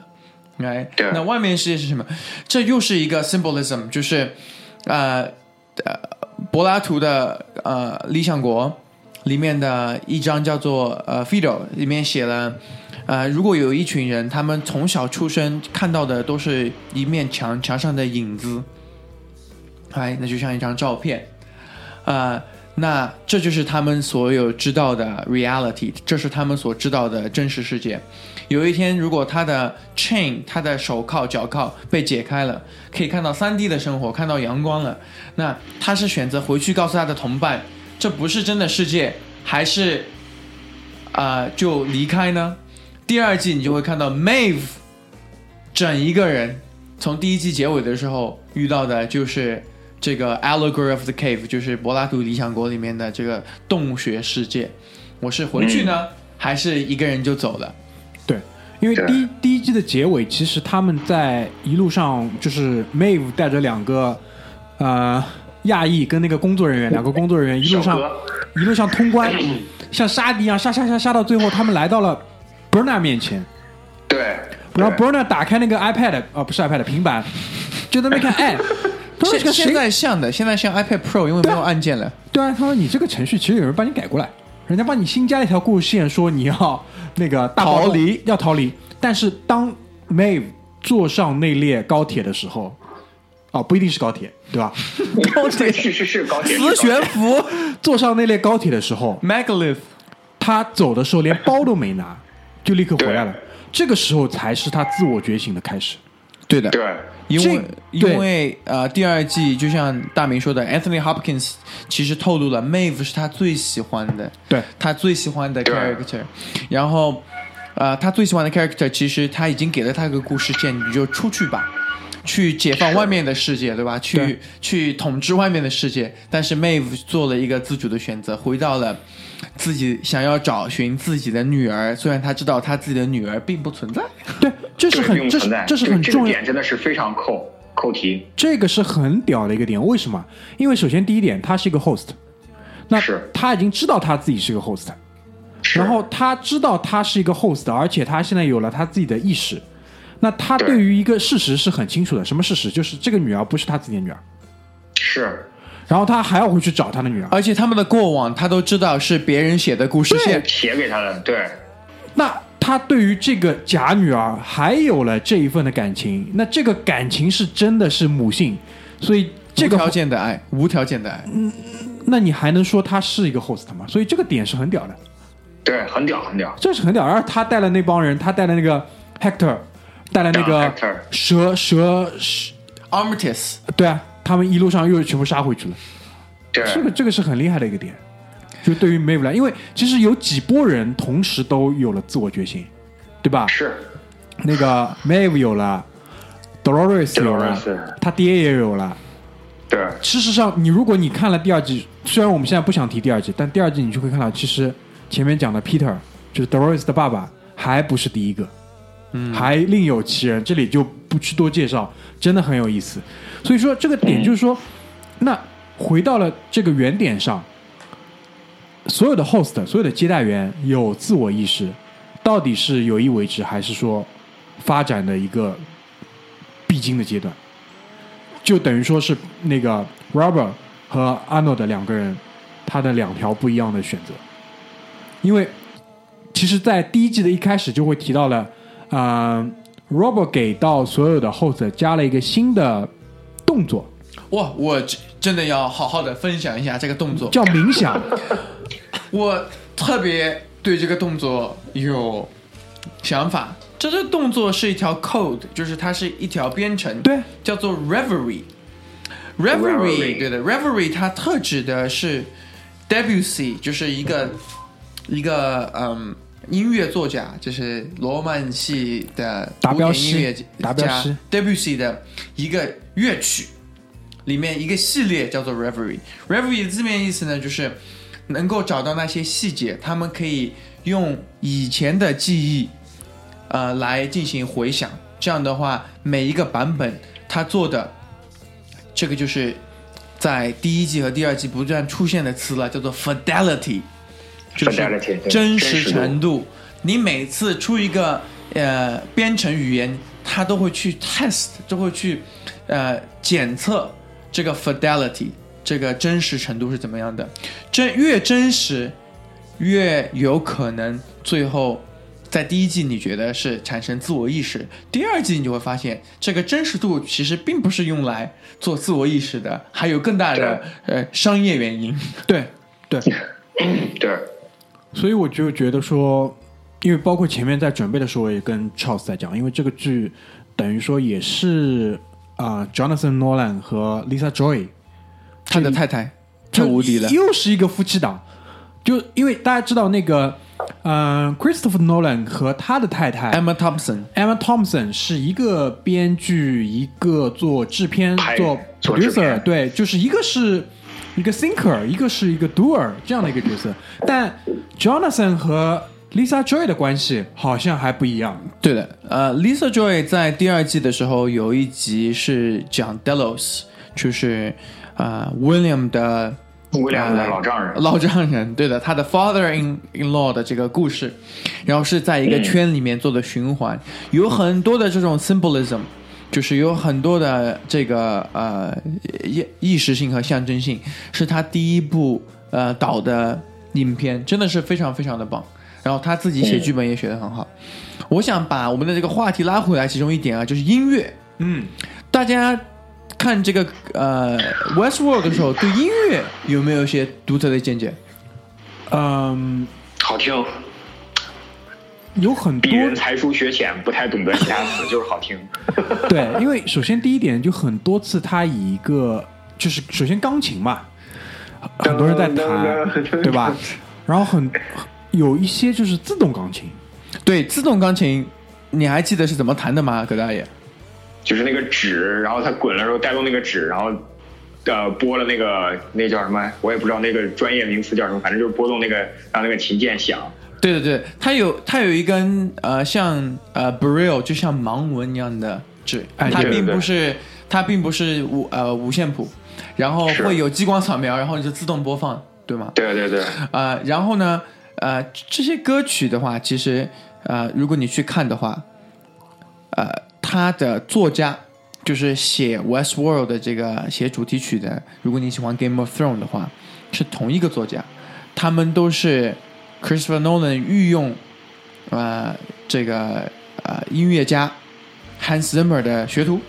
哎，
对
那外面世界是什么？这又是一个 symbolism，就是呃呃柏拉图的呃《理想国》里面的一章叫做呃 Phaedo，里面写了。呃，如果有一群人，他们从小出生看到的都是一面墙，墙上的影子，哎，那就像一张照片，呃，那这就是他们所有知道的 reality，这是他们所知道的真实世界。有一天，如果他的 chain，他的手铐、脚铐被解开了，可以看到三 D 的生活，看到阳光了，那他是选择回去告诉他的同伴，这不是真的世界，还是啊、呃就离开呢？第二季你就会看到 Maeve 整一个人，从第一季结尾的时候遇到的就是这个 Allegory of the Cave，就是柏拉图《理想国》里面的这个洞穴世界。我是回去呢，还是一个人就走了？
对，因为
对
第一第一季的结尾，其实他们在一路上就是 Maeve 带着两个呃亚裔跟那个工作人员，两个工作人员一路上一路上通关，像杀敌一样杀杀杀杀到最后，他们来到了 Berna 面前，
对，
然后 Berna 打开那个 iPad，哦不是 iPad 平板，就在那边看，哎，他说这
现？在像的，现在像 iPad Pro，因为没有按键了。
对啊，他说你这个程序其实有人帮你改过来，人家帮你新加了一条故事线，说你要那个大
逃离
要逃离。但是当 Maeve 坐上那列高铁的时候，哦，不一定是高铁，对吧？
高铁是是是高铁，
磁悬浮
坐上那列高铁的时候
，Megalith，
他走的时候连包都没拿，就立刻回来了。这个时候才是他自我觉醒的开始。
对的，
对，
因为因为呃，第二季就像大明说的，Anthony Hopkins 其实透露了 Maeve 是他最喜欢的，
对。
他最喜欢的 character，然后呃，他最喜欢的 character 其实他已经给了他一个故事线，你就出去吧。去解放外面的世界，对吧？去去统治外面的世界，但是 Maeve 做了一个自主的选择，回到了自己想要找寻自己的女儿。虽然他知道他自己的女儿并不存在，
对，这是很这是这是很重要，
点真的是非常扣扣题，
这个是很屌的一个点。为什么？因为首先第一点，他是一个 host，那
是
他已经知道他自己是个 host，然后他知道他是一个 host，而且他现在有了他自己的意识。那他对于一个事实是很清楚的，什么事实？就是这个女儿不是他自己的女儿，
是
然后他还要回去找他的女儿。
而且他们的过往他都知道是别人写的故事线。
写给他的，对
那他对于这个假女儿还有了这一份的感情，那这个感情是真的是母性，所以这个
无条件的爱，无条件的爱。
嗯那你还能说他是一个 host 吗？所以这个点是很屌的，
对，很屌很屌，
这是很屌。然后他带了那帮人，他带了那个 Hector，带了那个蛇蛇蛇
，Armistice，
对啊，他们一路上又全部杀回去了。
对，
这个这个是很厉害的一个点，就对于 Maeve 来，因为其实有几波人同时都有了自我觉醒，对吧？
是
那个 Maeve 有了，Dolores 有了他爹也有了。
对
事实上，你如果你看了第二季，虽然我们现在不想提第二季，但第二季你就会看到，其实前面讲的 Peter 就是 Dolores 的爸爸，还不是第一个，嗯，还另有其人，这里就不去多介绍，真的很有意思。所以说这个点就是说，那回到了这个原点上，所有的 host，所有的接待员有自我意识，到底是有意为之，还是说发展的一个必经的阶段？就等于说是那个 Robert 和 Arnold 两个人，他的两条不一样的选择。因为其实，在第一季的一开始就会提到了，啊、r o b e r t 给到所有的 host 加了一个新的动作，
哇，我真真的要好好的分享一下这个动作。
叫冥想。
我特别对这个动作有想法。这个动作是一条 code，就是它是一条编程，
对，
叫做 reverie。
reverie，Reverie
对的，reverie 它特指的是 Debussy，就是一个一个嗯音乐作家，就是罗曼系的古
达标
音乐家 Debussy 的一个乐曲，里面一个系列叫做 reverie。reverie 的字面意思呢，就是能够找到那些细节，他们可以用以前的记忆，呃，来进行回想，这这样的话，每一个版本他做的这个就是在第一季和第二季不断出现的词了，叫做 fidelity，就是真实程度。你每次出一个呃编程语言，它都会去 test，都会去呃检测这个 fidelity，这个真实程度是怎么样的。真越真实，越有可能最后在第一季你觉得是产生自我意识，第二季你就会发现这个真实度其实并不是用来做自我意识的，还有更大的呃商业原因。
对对，
对，
所以我就觉得说，因为包括前面在准备的时候，我也跟 Charles 在讲，因为这个剧等于说也是啊、Jonathan Nolan 和 Lisa Joy
他的太太太无敌了，
又是一个夫妻档。就因为大家知道那个，嗯、c h r i s t o p h e r Nolan 和他的太太
Emma Thompson。
Emma Thompson 是一个编剧，一个做制片、做
做制
producer，
片
对，就是一个是一个 thinker，一个是一个 doer 这样的一个角色。但 Jonathan 和 Lisa Joy 的关系好像还不一样。
对的，呃，Lisa Joy 在第二季的时候有一集是讲 Delos，就是啊、呃 William 的
威廉的
呃
老丈人，
老丈人，对的，他的 father in in law 的这个故事，然后是在一个圈里面做的循环，有很多的这种 symbolism，就是有很多的这个呃意意识性和象征性，是他第一部呃导的影片，真的是非常非常的棒。然后他自己写剧本也写得很好。我想把我们的这个话题拉回来，其中一点啊，就是音乐。
嗯，
大家看这个呃 Westworld 的时候，对音乐有没有一些独特的见解？
嗯，
好听，
有很多
鄙人才疏学浅，不太懂得其他词，就是好听。
对，因为首先第一点就很多次他以一个就是首先钢琴嘛，很多人在弹，对吧？然后很有一些就是自动钢琴，
对，自动钢琴，你还记得是怎么弹的吗，葛大爷？
就是那个纸，然后它滚了之后带动那个纸，然后呃拨了那个那叫什么，我也不知道那个专业名词叫什么，反正就是拨动那个让那个琴键响。
对对对，它有它有一根呃像呃 Braille 就像盲文一样的纸，
哎
它并不是它并不是五呃五线谱，然后会有激光扫描，然后你就自动播放，对吗？
对对对，
呃，然后呢，呃，这些歌曲的话，其实呃，如果你去看的话，呃，他的作家就是写《Westworld》的这个写主题曲的，如果你喜欢《Game of Thrones》的话，是同一个作家，他们都是 Christopher Nolan 御用呃这个呃音乐家 Hans Zimmer 的学徒。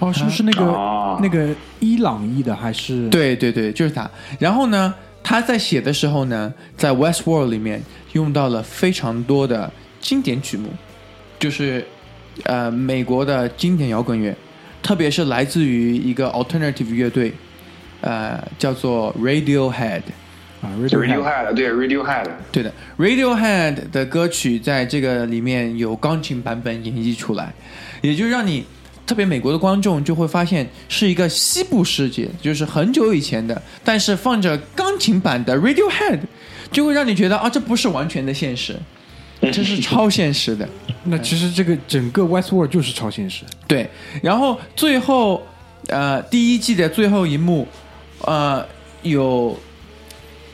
哦，是不是那个、
哦
那个伊朗裔的还是？
对对对，就是他。然后呢，他在写的时候呢，在《Westworld》里面用到了非常多的经典曲目，就是呃美国的经典摇滚乐，特别是来自于一个 alternative 乐队，呃叫做 Radiohead。
啊
Radiohead 对 Radiohead，
对的，Radiohead 的歌曲在这个里面有钢琴版本演绎出来，也就让你特别美国的观众就会发现是一个西部世界，就是很久以前的，但是放着钢琴版的 Radiohead，就会让你觉得啊，这不是完全的现实，这是超现实的。
那其实这个整个 Westworld 就是超现实。
对，然后最后呃第一季的最后一幕，呃有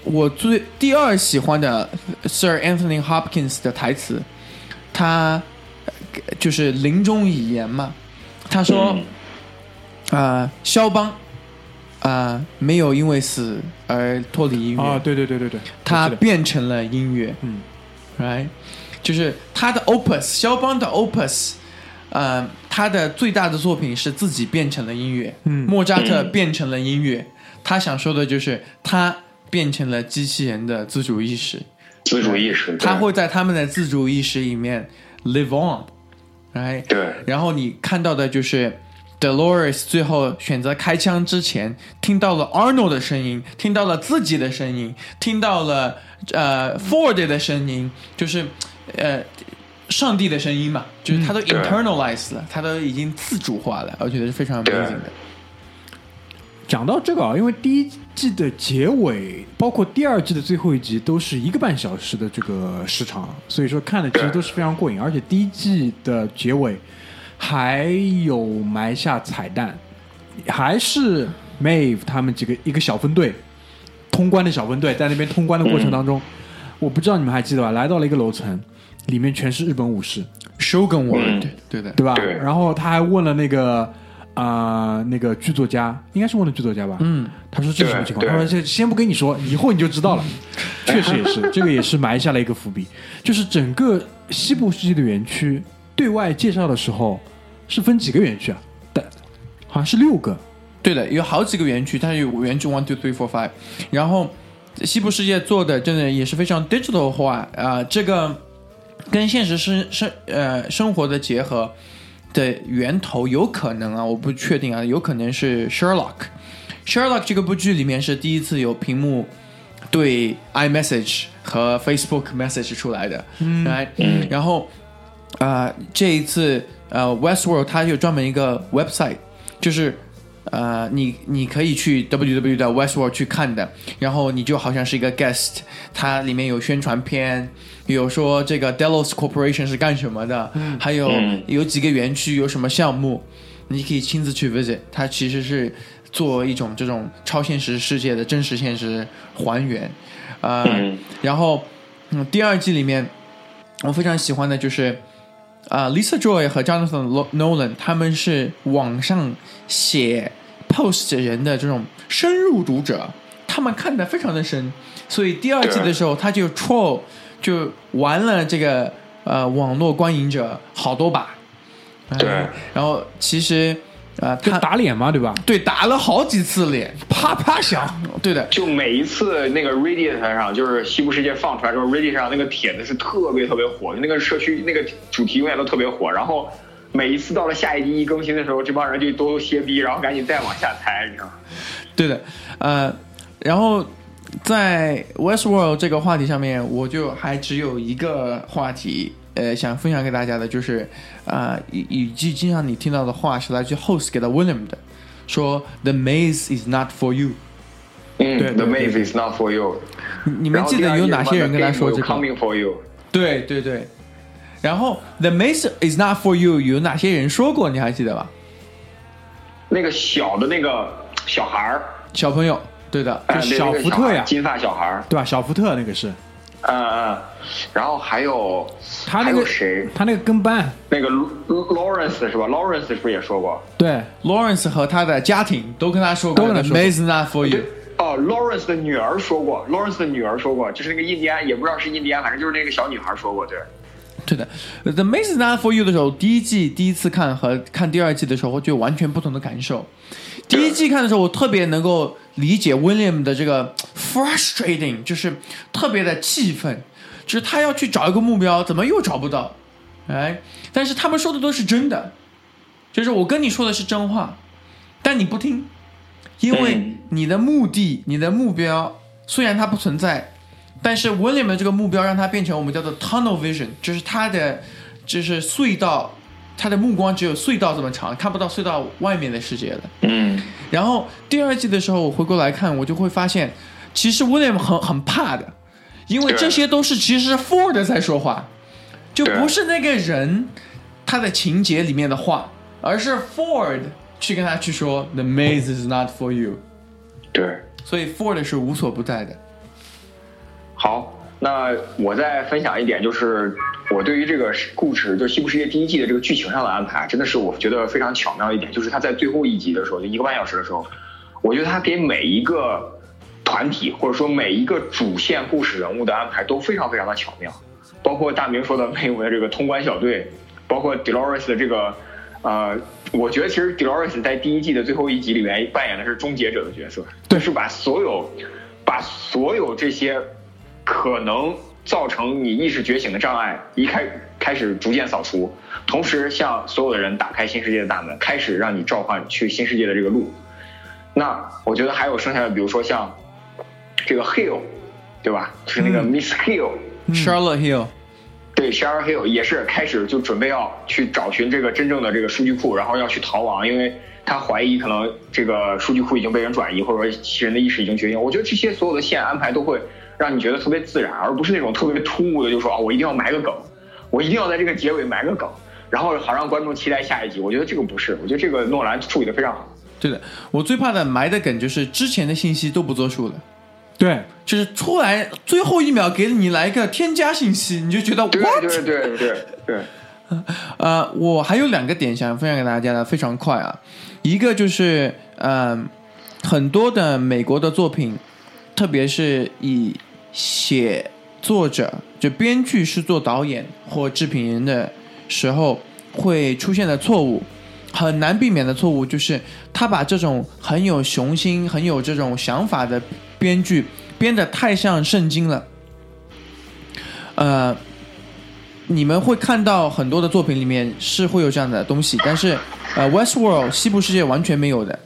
我最第二喜欢的 Sir Anthony Hopkins 的台词，他呃就是临终遗言嘛，他说啊、肖邦啊、没有因为死而脱离音乐，
啊，对对对对对，
他变成了音乐，
嗯
，right，就是他的 opus，肖邦的 opus，呃，他的最大的作品是自己变成了音乐，
嗯。
莫扎特变成了音乐，他想说的就是他变成了机器人的自主意识，
自主意识，对。
他会在他们的自主意识里面 live on，right，
对。
然后你看到的就是 Dolores 最后选择开枪之前，听到了 Arnold 的声音，听到了自己的声音，听到了呃 Ford 的声音，就是呃上帝的声音嘛，就是他都 internalize 了，他都已经自主化了，我觉得是非常 amazing 的。
讲到这个啊，因为第一季的结尾，包括第二季的最后一集，都是一个半小时的这个时长，所以说看的其实都是非常过瘾。而且第一季的结尾还有埋下彩蛋，还是 Mave 他们几个一个小分队通关的小分队，在那边通关的过程当中，我不知道你们还记得吧？来到了一个楼层，里面全是日本武士
，Shogun World，、
嗯
对的，
对吧？
对
然后他还问了那个啊、那个剧作家，应该是问了剧作家吧？
嗯，
他说这是什么情况？他说这先不跟你说，以后你就知道了。确实也是，这个也是埋下了一个伏笔，就是整个西部世界的园区对外介绍的时候是分几个园区啊？但好像是六个。
对的，有好几个园区，它有园区 one two three four five，然后西部世界做的真的也是非常 digital 化啊、这个跟现实生生呃生活的结合的源头有可能啊，我不确定啊，有可能是 Sherlock。Sherlock 这个部剧里面是第一次有屏幕对 iMessage 和 Facebook Message 出来的，嗯，
嗯
然后啊、这一次呃 Westworld 它有专门一个 website，就是呃你你可以去 www 的 Westworld 去看的，然后你就好像是一个 guest，它里面有宣传片，有说这个 Delos Corporation 是干什么的，还有
嗯。
有几个园区有什么项目，你可以亲自去 visit，它其实是做一种这种超现实世界的真实现实还原，呃，
嗯。
然后嗯第二季里面我非常喜欢的就是。啊、l i s a Joy 和 Jonathan Nolan 他们是网上写 post 人的这种深入读者，他们看的非常的深，所以第二季的时候他就 troll 就玩了这个呃网络观影者好多把，哎
对
然后其实啊、
就
他
打脸嘛，对吧？
对打了好几次脸，
啪啪响，
对的，
就每一次那个 Reddit 上，就是西部世界放出来之后，Reddit 上那个帖子是特别特别火，那个社区那个主题永远都特别火。然后每一次到了下一集一更新的时候，这帮人就都歇逼，然后赶紧再往下猜，你知道吗？
对的，呃，然后在 Westworld 这个话题上面，我就还只有一个话题，呃，想分享给大家的，就是啊，一一句经常你听到的话是来自 host 给到 William 的，说 The maze is not for you。
嗯
对对
，The maze is not for you。
你你们记得有哪些人跟他说这个
？？Coming for you。
对对对。然后 The maze is not for you，有哪些人说过？你还记得吧？
那个小的那个小孩儿，
小朋友，对的，
哎
就小福特呀
金发小孩儿，
对吧？小福特那个是
嗯嗯，然后还有
他那个
谁？
他那个跟班，
那个 Lawrence 是吧？Lawrence 是不是也说过？
对
Lawrence 和他的家庭都跟他说过，The is not for you。
哦，Lawrence 的女儿说过，Lawrence 的女儿说过，就是那个印第安，也不知道是印第安，反正就是那个小女孩说过，对。
对的，《The is Not for You》的时候，第一季第一次看和看第二季的时候，我就完全不同的感受。第一季看的时候，我特别能够理解 William 的这个 frustrating，就是特别的气愤，就是他要去找一个目标，怎么又找不到？哎，但是他们说的都是真的，就是我跟你说的是真话，但你不听，因为
嗯
你的目的、你的目标虽然它不存在，但是 William 的这个目标让它变成我们叫做 tunnel vision，就是他的就是隧道，他的目光只有隧道这么长，看不到隧道外面的世界了。
嗯
然后第二季的时候，我回过来看，我就会发现，其实 William 很很怕的，因为这些都是其实是 Ford 在说话，就不是那个人他的情节里面的话，而是 Ford 去跟他去说 The maze is not for you，
对。
所以 Ford 是无所不在的。
好，那我再分享一点，就是我对于这个故事，就《西部世界》第一季的这个剧情上的安排，真的是我觉得非常巧妙一点，就是他在最后一集的时候，就一个半小时的时候，我觉得他给每一个团体或者说每一个主线故事人物的安排都非常非常的巧妙，包括大明说的美国的这个通关小队，包括 Dolores 的这个。呃，我觉得其实 Dolores 在第一季的最后一集里面扮演的是终结者的角色，就是把所有把所有这些可能造成你意识觉醒的障碍一开开始逐渐扫除，同时向所有的人打开新世界的大门，开始让你召唤去新世界的这个路。那我觉得还有剩下的，比如说像这个 Hill，对吧？就是那个 Miss Hill，、
Charlotte Hill，
对，Charlotte Hill 也是开始就准备要去找寻这个真正的这个数据库，然后要去逃亡，因为他怀疑可能这个数据库已经被人转移，或者说其人的意识已经觉醒。我觉得这些所有的线安排都会让你觉得特别自然，而不是那种特别突兀的，就说啊，我一定要埋个梗，我一定要在这个结尾埋个梗，然后好让观众期待下一集。我觉得这个不是，我觉得这个诺兰处理的非常好。
对的，我最怕的埋的梗就是之前的信息都不作数了。
对，
就是出来最后一秒给你来一个添加信息，你就觉得
对
what？
对对对对，
呃，我还有两个点想分享给大家的，非常快啊。一个就是，嗯、很多的美国的作品，特别是以写作者就编剧是做导演或制片人的时候会出现的错误，很难避免的错误，就是他把这种很有雄心、很有这种想法的编剧编得太像圣经了。呃，你们会看到很多的作品里面是会有这样的东西，但是呃，《Westworld》西部世界完全没有的。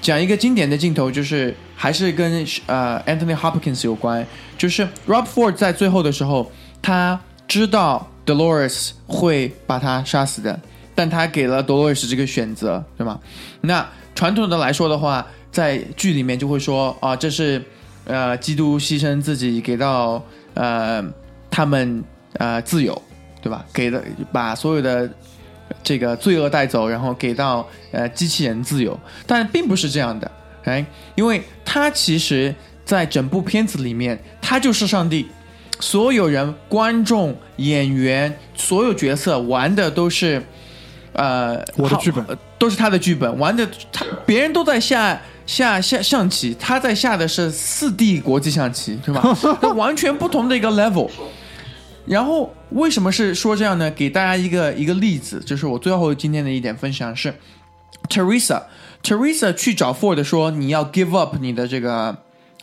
讲一个经典的镜头，就是还是跟呃 Anthony Hopkins 有关，就是 Rob Ford 在最后的时候，他知道 Dolores 会把他杀死的，但他给了 Dolores 这个选择，对吗？那传统的来说的话，在剧里面就会说啊，这是呃基督牺牲自己给到呃他们呃自由，对吧？给的把所有的这个罪恶带走，然后给到呃机器人自由，但并不是这样的，哎，因为他其实在整部片子里面，他就是上帝，所有人、观众、演员、所有角色玩的都是呃
我的剧本
呃都是他的剧本，玩的他别人都在下。下下象棋，他在下的是四 D 国际象棋，对吧？那完全不同的一个 level。然后为什么是说这样呢？给大家一个一个例子，就是我最后今天的一点分享是，Teresa Teresa 去找 Ford 说你要 give up 你的这个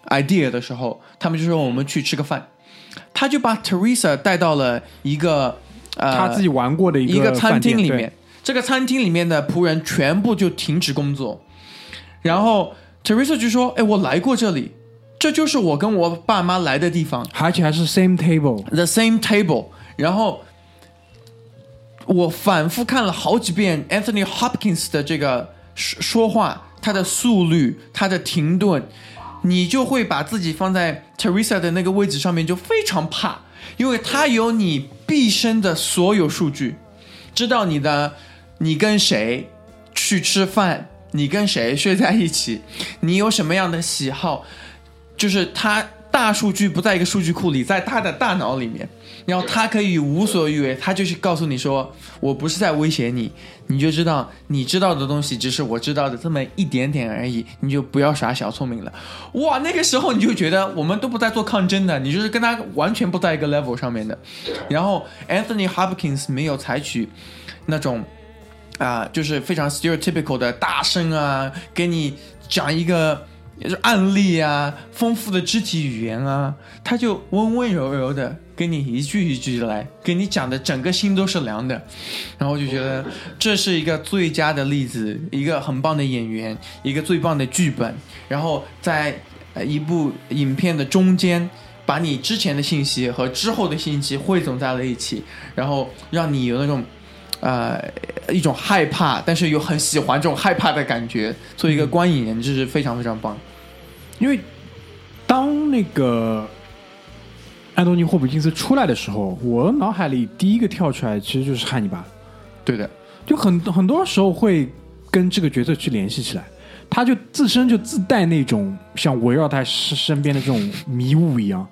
idea 的时候，他们就说我们去吃个饭，他就把 Teresa 带到了一个呃
他自己玩过的一
一个餐厅里面，这个餐厅里面的仆人全部就停止工作，然后 Teresa 就说：“哎，我来过这里，这就是我跟我爸妈来的地方。”
而且还是 same
table，The same table，然后我反复看了好几遍 Anthony Hopkins 的这个说说话，他的速率，他的停顿，你就会把自己放在 Teresa 的那个位置上面，就非常怕，因为他有你毕生的所有数据，知道你的你跟谁去吃饭，你跟谁睡在一起，你有什么样的喜好，就是他大数据不在一个数据库里，在他的大脑里面，然后他可以无所欲为，他就是告诉你说，我不是在威胁你，你就知道你知道的东西只是我知道的这么一点点而已，你就不要耍小聪明了。哇，那个时候你就觉得我们都不在做抗争的，你就是跟他完全不在一个 level 上面的。然后 Anthony Hopkins 没有采取那种。啊、就是非常 stereotypical 的大声啊，给你讲一个就是案例啊，丰富的肢体语言啊，他就温温柔柔的跟你一句一句的来，跟你讲的整个心都是凉的，然后就觉得这是一个最佳的例子，一个很棒的演员，一个最棒的剧本，然后在一部影片的中间。把你之前的信息和之后的信息汇总在了一起，然后让你有那种呃一种害怕，但是又很喜欢这种害怕的感觉。作为一个观影人，这是非常非常棒。
因为当那个安东尼·霍普金斯出来的时候，我脑海里第一个跳出来其实就是汉尼拔，
对的，
就很很多时候会跟这个角色去联系起来，他就自身就自带那种像围绕他身身边的这种迷雾一样，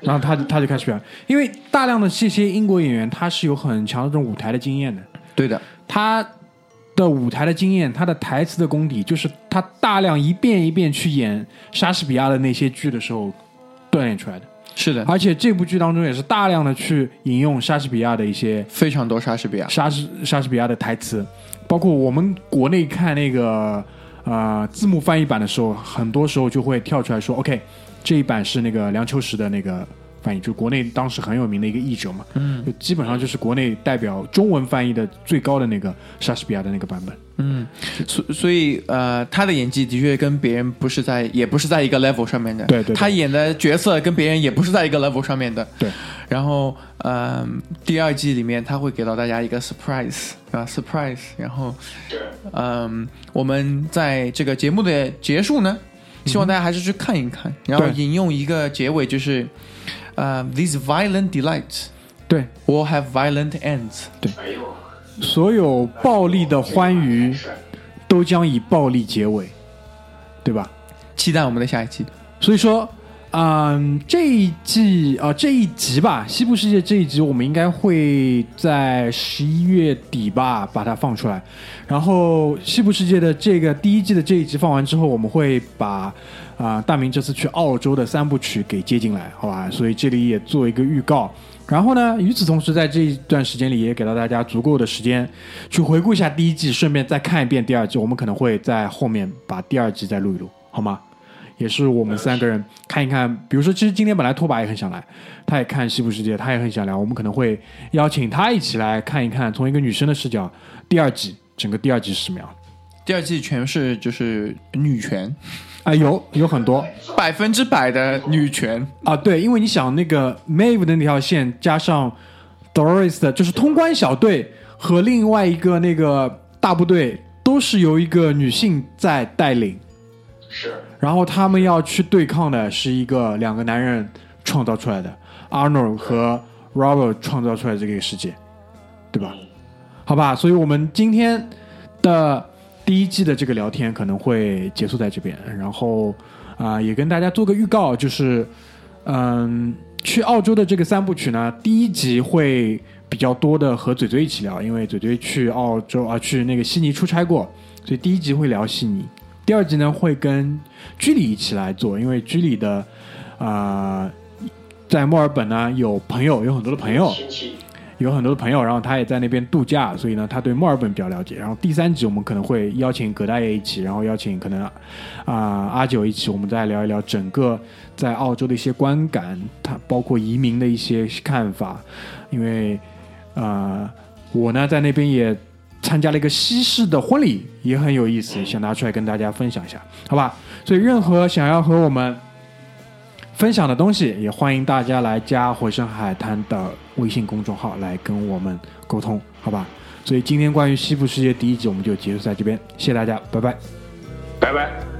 然后他就他就开始表演，因为大量的这些英国演员他是有很强的这种舞台的经验的，
对的，
他的舞台的经验，他的台词的功底，就是他大量一遍一遍去演莎士比亚的那些剧的时候锻炼出来的。
是的，
而且这部剧当中也是大量的去引用莎士比亚的一些
非常多莎士比亚。
莎士莎士比亚的台词，包括我们国内看那个呃字幕翻译版的时候，很多时候就会跳出来说，OK，这一版是那个梁秋实的那个翻译，就国内当时很有名的一个译者嘛，嗯，就基本上就是国内代表中文翻译的最高的那个莎士比亚的那个版本。
嗯所所以呃，他的演技的确跟别人不是在，也不是在一个 level 上面的。
对对对。
他演的角色跟别人也不是在一个 level 上面的。
对，
然后呃，第二季里面他会给到大家一个 surprise 啊 surprise，然后嗯、我们在这个节目的结束呢，希望大家还是去看一看，然后引用一个结尾就是呃，these violent delights
对
，will have violent ends。
对，
所有暴力的欢愉都将以暴力结尾，对吧？
期待我们的下一期。
所以说，嗯，这一季啊、这一集吧，《西部世界》这一集，我们应该会在十一月底吧把它放出来。然后，《西部世界》的这个第一季的这一集放完之后，我们会把啊、大明这次去澳洲的三部曲给接进来，好吧？所以这里也做一个预告。然后呢，与此同时，在这一段时间里，也给到大家足够的时间去回顾一下第一季，顺便再看一遍第二季。我们可能会在后面把第二季再录一录，好吗？也是我们三个人看一看。比如说，其实今天本来拓跋也很想来，他也看《西部世界》，他也很想聊。我们可能会邀请他一起来看一看，从一个女生的视角，第二季整个第二季是什么样。
第二季全是就是女权，
啊，有有很多。
百分之百的女权。
啊，对，因为你想那个 Maeve 的那条线，加上 Doris 的，就是通关小队和另外一个那个大部队，都是由一个女性在带领，
是。
然后他们要去对抗的是一个两个男人创造出来的。Arnold 和 Robert 创造出来的这个世界，对吧？好吧，所以我们今天的第一季的这个聊天可能会结束在这边，然后啊、也跟大家做个预告，就是嗯，去澳洲的这个三部曲呢，第一集会比较多的和嘴嘴一起聊，因为嘴嘴去澳洲啊，去那个悉尼出差过，所以第一集会聊悉尼。第二集呢会跟居里一起来做，因为居里的啊、在墨尔本呢有朋友，有很多的朋友，
亲戚，
有很多的朋友，然后他也在那边度假，所以呢，他对墨尔本比较了解。然后第三集我们可能会邀请葛大爷一起，然后邀请可能啊、阿九一起，我们再聊一聊整个在澳洲的一些观感，他包括移民的一些看法。因为呃，我呢在那边也参加了一个西式的婚礼，也很有意思，想拿出来跟大家分享一下，好吧？所以任何想要和我们分享的东西，也欢迎大家来加火山海滩的微信公众号来跟我们沟通，好吧？所以今天关于西部世界第一集我们就结束在这边，谢谢大家，拜拜。
拜拜。